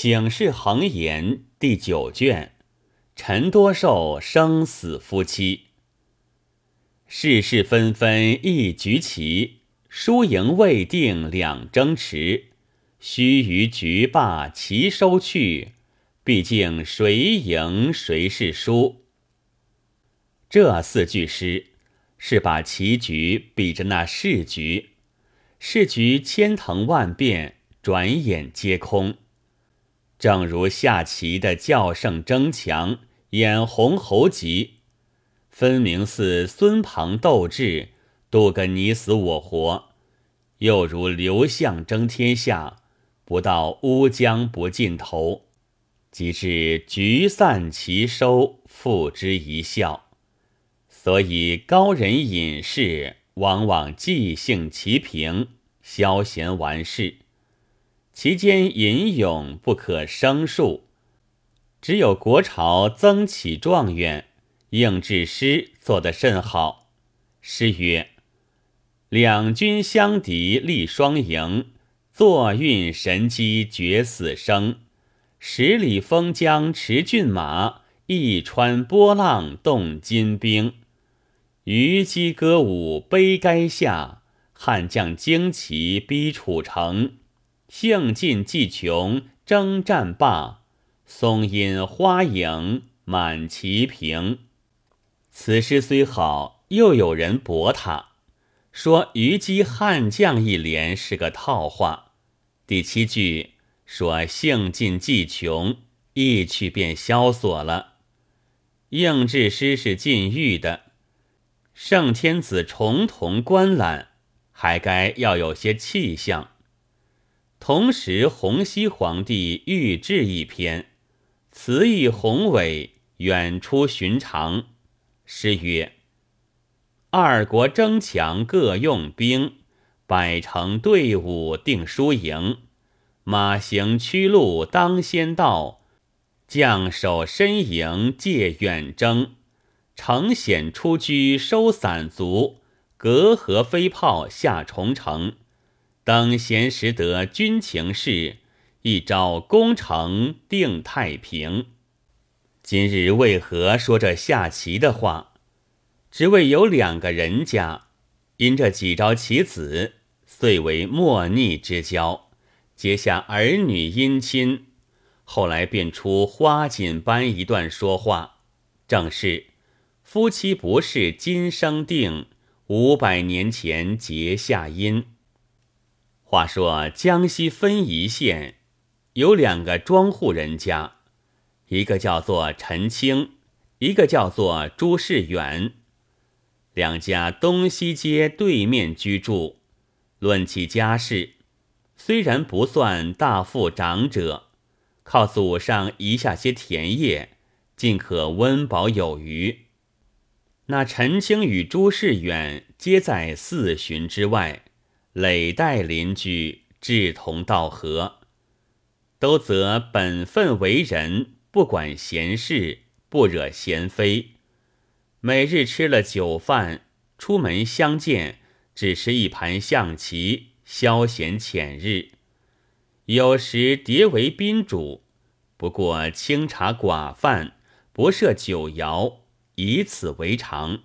醒世恒言第九卷，陈多寿生死夫妻。世事纷纷一局棋，输赢未定两争持。须臾局罢棋收去，毕竟谁赢谁是输。这四句诗是把棋局比着那世局，世局千腾万变，转眼皆空。正如下棋的较胜争强，眼红喉急，分明似孙庞斗智，斗个你死我活；又如刘项争天下，不到乌江不尽头，即至局散棋收，付之一笑。所以高人隐士往往即兴其平，消闲完事。其间吟咏不可胜数，只有国朝曾启状元应制诗做得甚好。诗曰：“两军相敌立双营，坐运神机决死生。十里封疆驰骏马，一川波浪动金兵。虞姬歌舞悲垓下，汉将旌旗逼楚城。”兴尽计穷征战罢，松阴花影满旗平。此诗虽好，又有人驳他，说虞姬悍将一联是个套话。第七句说兴尽计穷，一去便萧索了。应制诗是禁欲的，圣天子重瞳观览，还该要有些气象。同时，洪熙皇帝御制一篇，词意宏伟，远出寻常。诗曰：“二国争强各用兵，百城队伍定输赢。马行驱路当先到，将守身营借远征。城险出居收散卒，隔河飞炮下重城。”等闲识得军情事，一朝攻城定太平。今日为何说这下棋的话？只为有两个人家，因这几招棋子，遂为莫逆之交，结下儿女姻亲。后来便出花锦般一段说话，正是夫妻不是今生定，五百年前结下因。话说江西分宜县有两个庄户人家，一个叫做陈清，一个叫做朱世远。两家东西街对面居住。论起家世，虽然不算大富长者，靠祖上遗下些田业，尽可温饱有余。那陈清与朱世远皆在四旬之外。累代邻居志同道合，都则本分为人，不管闲事，不惹闲非。每日吃了酒饭，出门相见，只是一盘象棋，消闲浅日。有时迭为宾主，不过清茶寡饭，不设酒肴，以此为常。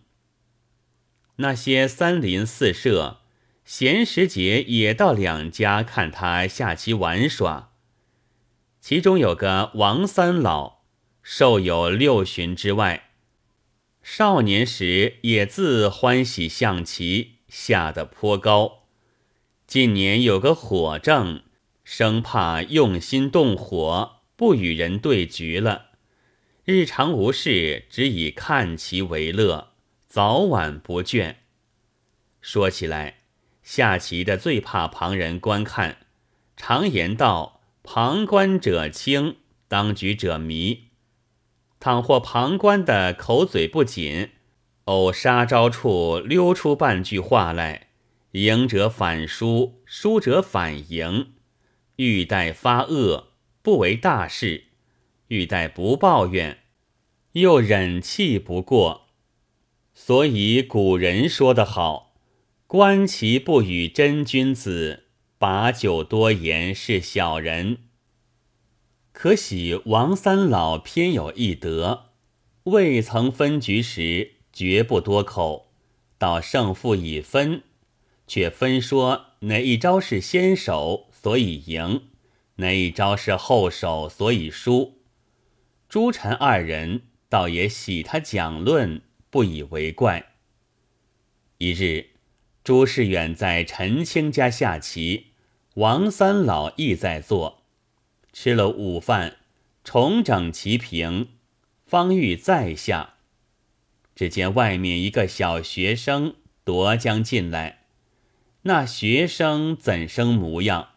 那些三邻四舍。闲时节也到两家看他下棋玩耍，其中有个王三老，寿有六旬之外，少年时也自欢喜象棋，下得颇高。近年有个火症，生怕用心动火，不与人对局了。日常无事，只以看棋为乐，早晚不倦。说起来。下棋的最怕旁人观看，常言道：“旁观者清，当局者迷。”倘或旁观的口嘴不紧，偶杀招处溜出半句话来，赢者反输，输者反赢。欲待发恶，不为大事；欲待不抱怨，又忍气不过。所以古人说得好。观其不与真君子，把酒多言是小人。可喜王三老偏有一德，未曾分局时绝不多口，到胜负已分，却分说哪一招是先手，所以赢；哪一招是后手，所以输。诸臣二人倒也喜他讲论，不以为怪。一日，朱世远在陈清家下棋，王三老亦在坐。吃了午饭，重整棋平，方欲再下，只见外面一个小学生夺将进来。那学生怎生模样？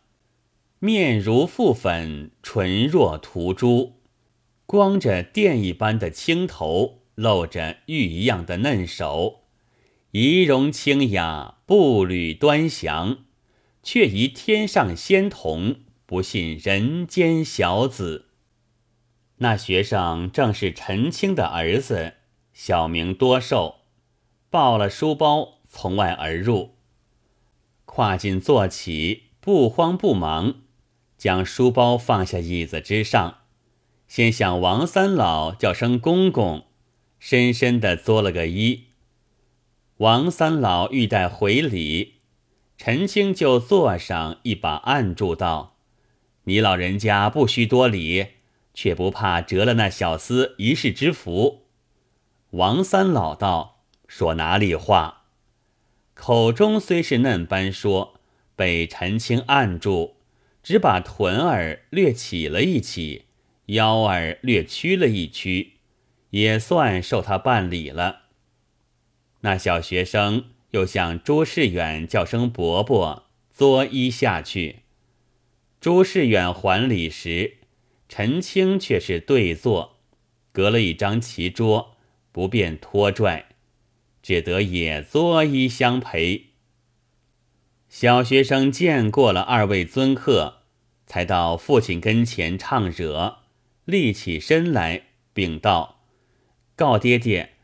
面如覆粉，唇若涂朱，光着电一般的青头，露着玉一样的嫩手，仪容清雅，步履端详，却疑天上仙童。不信人间小子。那学生正是陈清的儿子，小名多寿，抱了书包从外而入，跨进坐起，不慌不忙，将书包放下椅子之上，先向王三老叫声公公，深深的作了个揖。王三老欲待回礼，陈青就坐上一把按住道。你老人家不须多礼，却不怕折了那小厮一世之福。王三老道说哪里话？口中虽是嫩般说，被陈青按住，只把臀儿略起了一起，腰儿略屈了一屈，也算受他办理了。那小学生又向朱世远叫声伯伯，作揖下去。朱世远还礼时，陈清却是对坐，隔了一张棋桌，不便拖拽，只得也作揖相陪。小学生见过了二位尊客，才到父亲跟前唱惹，立起身来，禀道：“告爹爹，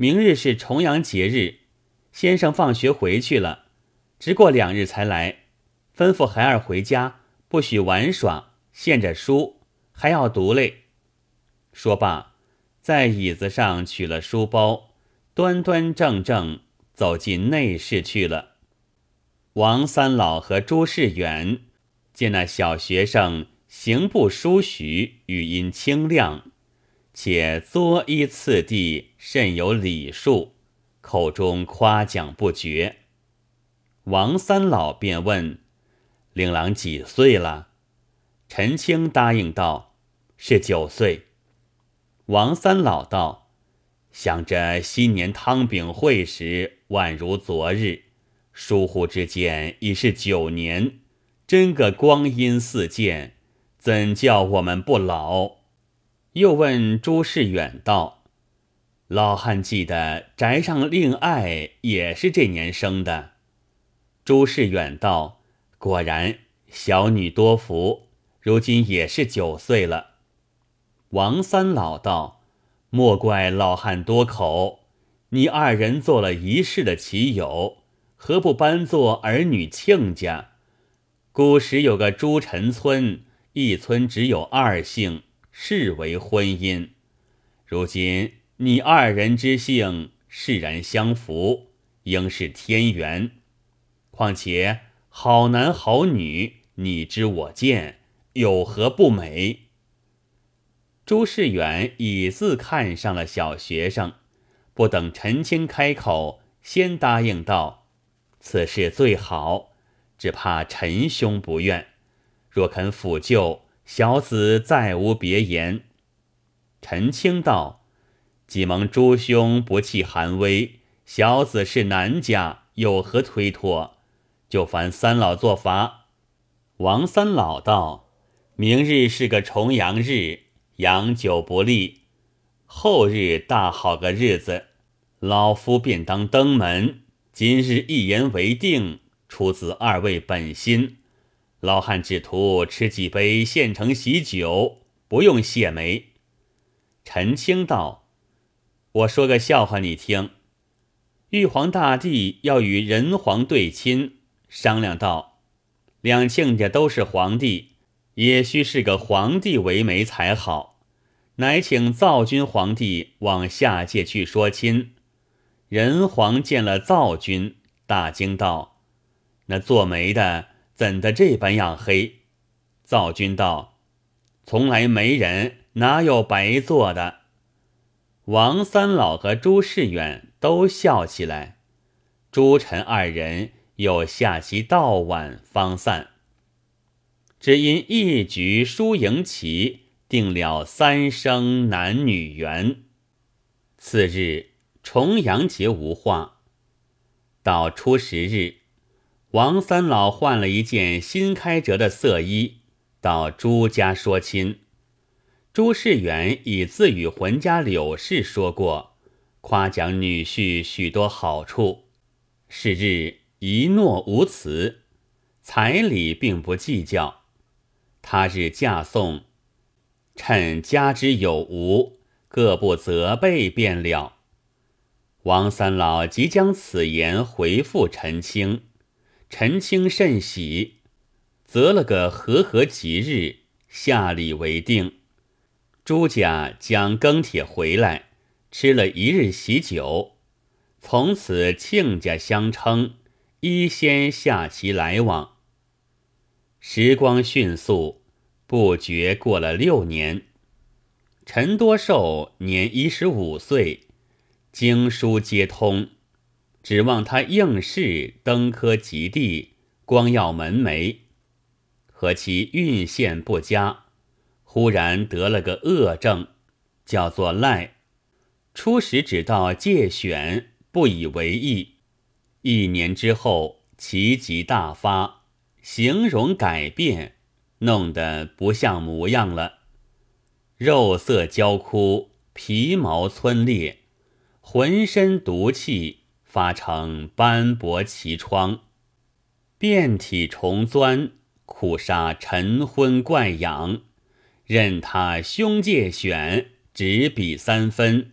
明日是重阳节日，先生放学回去了，只过两日才来，吩咐孩儿回家。”不许玩耍，献着书还要读嘞。说罢，在椅子上取了书包，端端正正走进内室去了。王三老和朱世远见那小学生行步疏徐，语音清亮，且作揖次第甚有礼数，口中夸奖不绝。王三老便问。令郎几岁了？陈清答应道：“是九岁。”王三老道：“想着新年汤饼会时，宛如昨日；疏忽之间，已是九年，真个光阴似箭，怎叫我们不老？”又问朱世远道：“老汉记得宅上令爱也是这年生的。”朱世远道。果然，小女多福，如今也是九岁了。王三老道：“莫怪老汉多口，你二人做了一世的棋友，何不搬做儿女亲家？古时有个朱陈村，一村只有二姓，视为婚姻。如今你二人之姓，世然相符，应是天缘。况且……”好男好女，你知我见，有何不美？朱世远已自看上了小学生，不等陈清开口，先答应道：“此事最好，只怕陈兄不愿。若肯抚救，小子再无别言。”陈清道：“既蒙诸兄不弃寒微，小子是男家，有何推脱？”就烦三老作法。王三老道：“明日是个重阳日，阳久不利。后日大好个日子，老夫便当登门。今日一言为定，出自二位本心。老汉只图吃几杯现成喜酒，不用谢媒。”陈清道：“我说个笑话你听。玉皇大帝要与人皇对亲。”商量道：“两亲家都是皇帝，也须是个皇帝为媒才好。乃请灶君皇帝往下界去说亲。人皇见了灶君，大惊道：“那做媒的怎的这般样黑？”灶君道：“从来没人，哪有白做的？”王三老和朱世远都笑起来。朱陈二人又下棋到晚方散。只因一局输赢棋，定了三生男女缘。次日。重阳节无话。到初十日，王三老换了一件新开折的色衣，到朱家说亲。朱世远已自与浑家柳氏说过，夸奖女婿许多好处。是日一诺无辞，彩礼并不计较。他日嫁送，趁家之有无，各不责备便了。王三老即将此言回复陈清，陈清甚喜，择了个和合吉日，下礼为定。朱家将庚帖回来，吃了一日喜酒，从此亲家相称，一先下棋来往。时光迅速，不觉过了六年。陈多寿年一十五岁。经书皆通，指望他应试登科及第，光耀门楣。和其运线不佳，忽然得了个恶症，叫做赖。初时只道借选，不以为意。一年之后，奇疾大发，形容改变，弄得不像模样了，肉色焦枯，皮毛皴裂。浑身毒气发成斑驳奇疮，遍体虫钻，苦杀晨昏怪痒。任他胸界选，只比三分，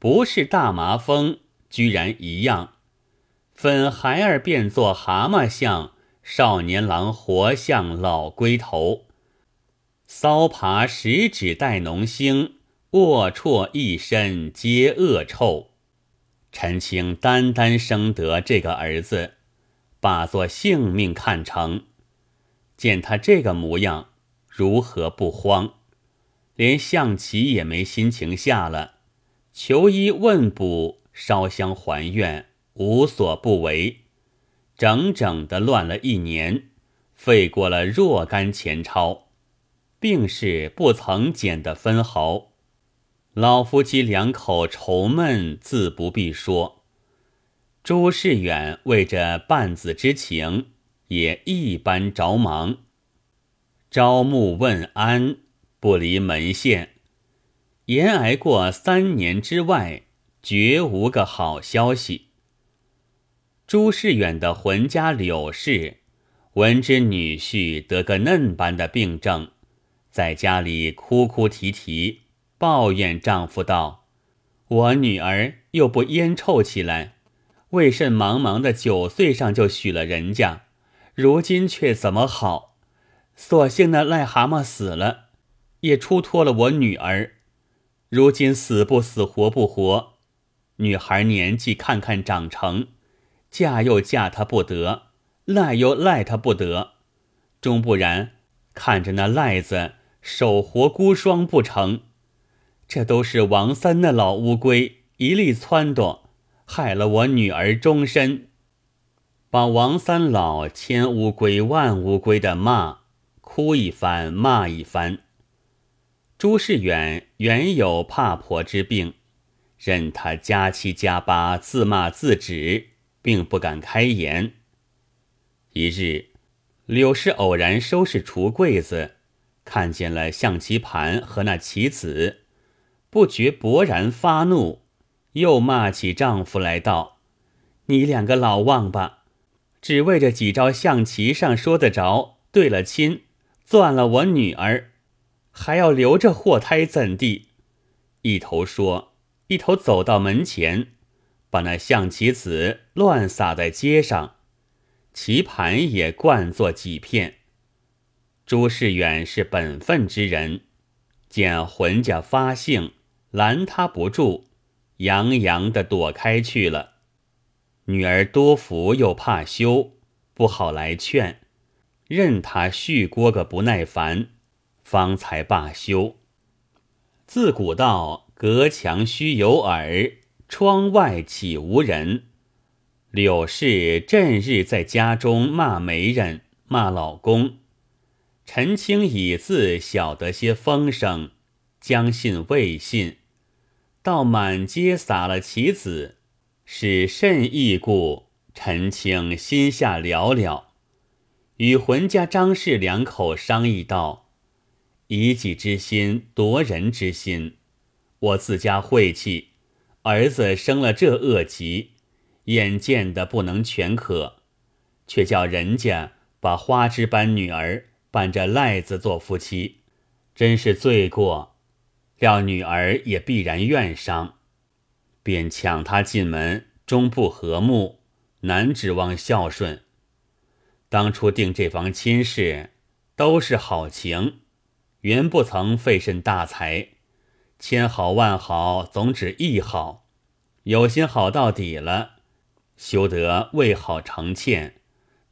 不是大麻风，居然一样。粉孩儿变作蛤蟆相，少年郎活像老龟头。搔爬十指带脓星，龌龊一身皆恶臭。陈清单单生得这个儿子，把作性命看成。见他这个模样，如何不慌？连象棋也没心情下了，求医问卜，烧香还愿，无所不为，整整的乱了一年，费过了若干钱钞，病势不曾减的分毫。老夫妻两口愁闷，自不必说。朱世远为这半子之情，也一般着忙，朝暮问安，不离门线。延挨过三年之外，绝无个好消息。朱世远的浑家柳氏，闻知女婿得个嫩般的病症，在家里哭哭啼啼。抱怨丈夫道：“我女儿又不烟臭起来，为甚茫茫的九岁上就许了人家，如今却怎么好？所幸那癞蛤蟆死了，也出脱了我女儿。如今死不死，活不活？女孩年纪看看长成，嫁又嫁她不得，赖又赖她不得，终不然看着那赖子手活孤孀不成？”这都是王三那老乌龟一力撺掇，害了我女儿终身。把王三老千乌龟万乌龟的骂，哭一番，骂一番。朱世远原有怕婆之病，任他加七加八，自骂自止，并不敢开言。一日，柳氏偶然收拾橱柜子，看见了象棋盘和那棋子。不觉勃然发怒，又骂起丈夫来道：“你两个老忘八，只为这几招象棋上说得着，对了亲，攥了我女儿，还要留着祸胎怎地？”一头说，一头走到门前，把那象棋子乱撒在街上，棋盘也灌作几片。朱世远是本分之人，见浑家发兴，拦他不住，洋洋的躲开去了。女儿多福又怕羞，不好来劝，任他续锅个不耐烦，方才罢休。自古道隔墙须有耳，窗外岂无人？柳氏正日在家中骂媒人，骂老公。陈清已自晓得些风声，将信未信，到满街撒了棋子，是甚异故？陈清心下了了，与浑家张氏两口商议道：“以己之心夺人之心，我自家晦气，儿子生了这恶疾，眼见的不能全可，却叫人家把花枝般女儿。”伴着赖子做夫妻，真是罪过。料女儿也必然怨伤，便抢他进门，终不和睦，难指望孝顺。当初定这房亲事，都是好情，原不曾费甚大财，千好万好，总指一好，有心好到底了，休得为好成欠，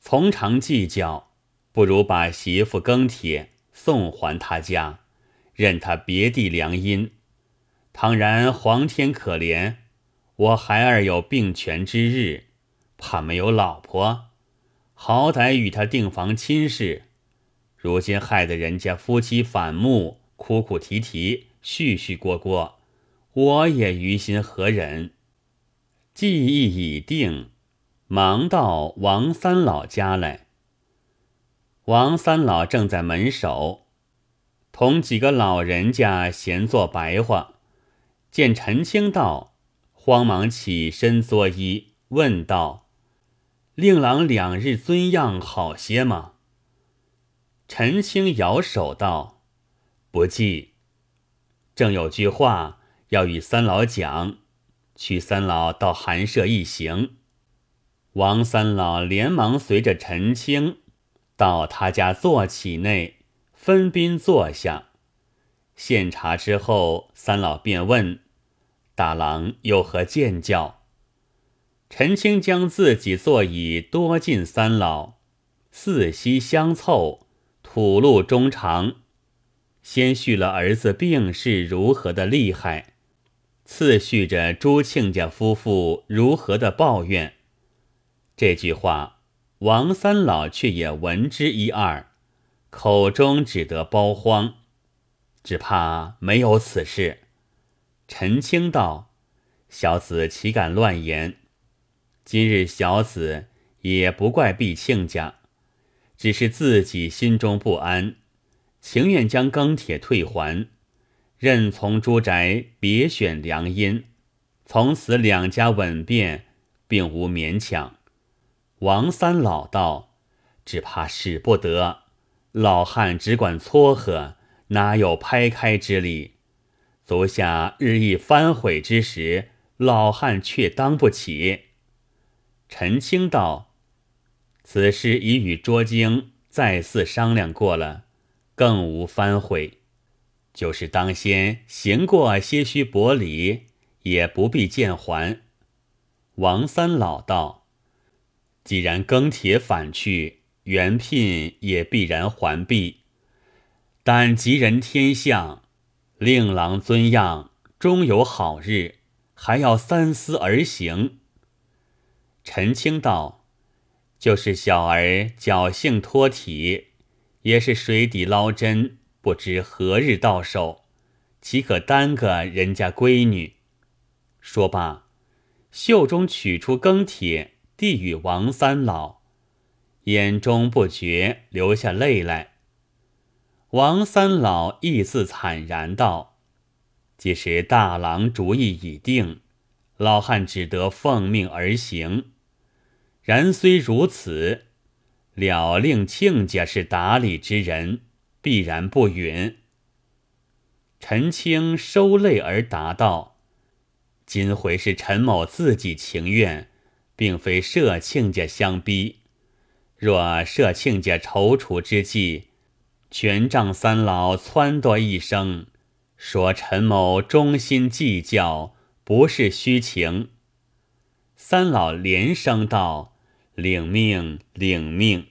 从长计较。不如把媳妇庚帖送还他家，任他别地良姻。倘然皇天可怜，我孩儿有病痊之日，怕没有老婆，好歹与他订房亲事。如今害得人家夫妻反目，哭哭啼啼，絮絮聒聒，我也于心何忍？计议已定，忙到王三老家来。王三老正在门首，同几个老人家闲坐白话，见陈清到，慌忙起身作揖，问道：“令郎两日尊样好些吗？”陈清摇手道：“不记。正有句话要与三老讲，去三老到寒舍一行。”王三老连忙随着陈清。到他家坐起内，分宾坐下，献茶之后，三老便问：“大郎有何见教？”陈清将自己座椅多进三老，四膝相凑，吐露衷肠，先叙了儿子病势如何的厉害，次叙着朱庆家夫妇如何的抱怨。这句话。王三老却也闻之一二，口中只得包荒，只怕没有此事。陈清道：“小子岂敢乱言？今日小子也不怪毕亲家，只是自己心中不安，情愿将庚帖退还，任从朱宅别选良姻，从此两家稳便，并无勉强。”王三老道：“只怕使不得，老汉只管撮合，哪有拍开之理？足下日益翻悔之时，老汉却当不起。”陈清道：“此事已与卓京再次商量过了，更无反悔。就是当先行过些许薄礼，也不必见还。”王三老道。既然庚帖返去，原聘也必然还璧。但吉人天相，令郎尊样，终有好日，还要三思而行。陈清道：“就是小儿侥幸脱体，也是水底捞针，不知何日到手，岂可耽搁人家闺女？”说罢，袖中取出庚帖。递与王三老，眼中不觉流下泪来。王三老亦自惨然道：“即使大郎主意已定，老汉只得奉命而行。然虽如此，了令亲家是打理之人，必然不允。”陈清收泪而答道：“今回是陈某自己情愿。”并非摄亲家相逼，若设亲家踌躇之际，权杖三老撺掇一声，说陈某忠心计较，不是虚情。三老连声道：“领命，领命。”